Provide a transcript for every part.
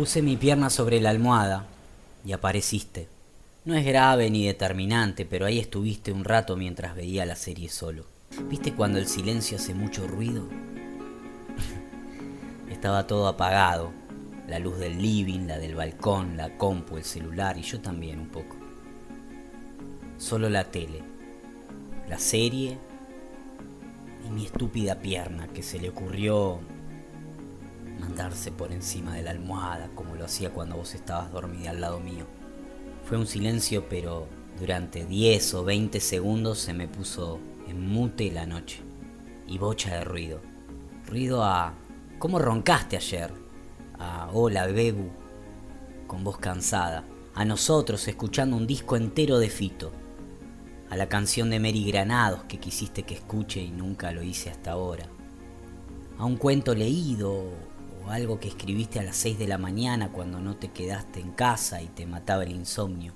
Puse mi pierna sobre la almohada y apareciste. No es grave ni determinante, pero ahí estuviste un rato mientras veía la serie solo. ¿Viste cuando el silencio hace mucho ruido? Estaba todo apagado. La luz del living, la del balcón, la compu, el celular y yo también un poco. Solo la tele, la serie y mi estúpida pierna que se le ocurrió mandarse por encima de la almohada como lo hacía cuando vos estabas dormida al lado mío. Fue un silencio pero durante 10 o 20 segundos se me puso en mute la noche y bocha de ruido. Ruido a ¿Cómo roncaste ayer? A Hola Bebu, con voz cansada. A nosotros escuchando un disco entero de Fito. A la canción de Mary Granados que quisiste que escuche y nunca lo hice hasta ahora. A un cuento leído o algo que escribiste a las 6 de la mañana cuando no te quedaste en casa y te mataba el insomnio.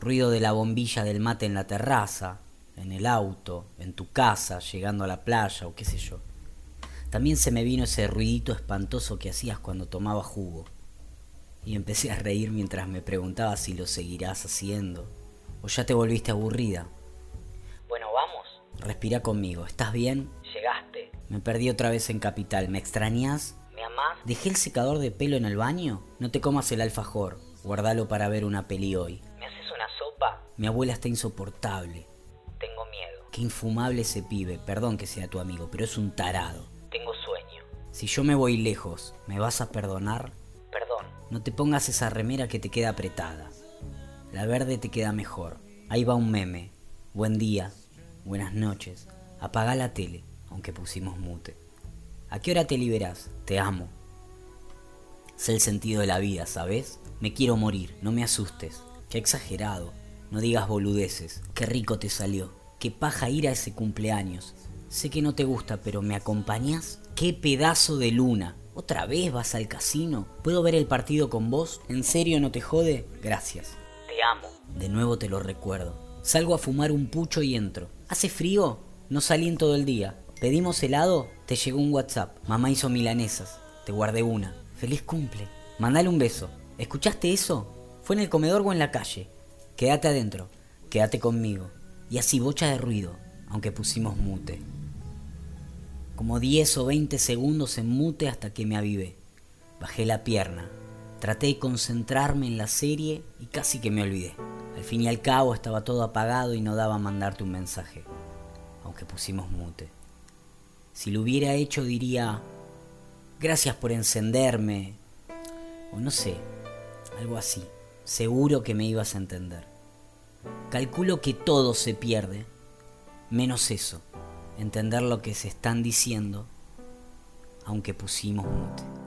Ruido de la bombilla del mate en la terraza, en el auto, en tu casa, llegando a la playa o qué sé yo. También se me vino ese ruidito espantoso que hacías cuando tomaba jugo. Y empecé a reír mientras me preguntaba si lo seguirás haciendo. ¿O ya te volviste aburrida? Bueno, vamos. Respira conmigo, ¿estás bien? Llegaste. Me perdí otra vez en Capital, ¿me extrañas? ¿Dejé el secador de pelo en el baño? No te comas el alfajor, guardalo para ver una peli hoy. ¿Me haces una sopa? Mi abuela está insoportable. Tengo miedo. Qué infumable ese pibe, perdón que sea tu amigo, pero es un tarado. Tengo sueño. Si yo me voy lejos, ¿me vas a perdonar? Perdón. No te pongas esa remera que te queda apretada. La verde te queda mejor. Ahí va un meme. Buen día, buenas noches. Apaga la tele, aunque pusimos mute. ¿A qué hora te liberás? Te amo. Sé el sentido de la vida, ¿sabes? Me quiero morir, no me asustes. Qué exagerado. No digas boludeces. Qué rico te salió. Qué paja ir a ese cumpleaños. Sé que no te gusta, pero ¿me acompañas? ¡Qué pedazo de luna! ¿Otra vez vas al casino? ¿Puedo ver el partido con vos? ¿En serio no te jode? Gracias. Te amo. De nuevo te lo recuerdo. Salgo a fumar un pucho y entro. ¿Hace frío? No salí en todo el día. ¿Pedimos helado? Te llegó un WhatsApp. Mamá hizo milanesas. Te guardé una. Feliz cumple. Mandale un beso. ¿Escuchaste eso? ¿Fue en el comedor o en la calle? Quédate adentro. Quédate conmigo. Y así bocha de ruido, aunque pusimos mute como 10 o 20 segundos en mute hasta que me avivé. Bajé la pierna, traté de concentrarme en la serie y casi que me olvidé. Al fin y al cabo estaba todo apagado y no daba mandarte un mensaje, aunque pusimos mute. Si lo hubiera hecho diría, gracias por encenderme, o no sé, algo así. Seguro que me ibas a entender. Calculo que todo se pierde, menos eso entender lo que se están diciendo, aunque pusimos mute.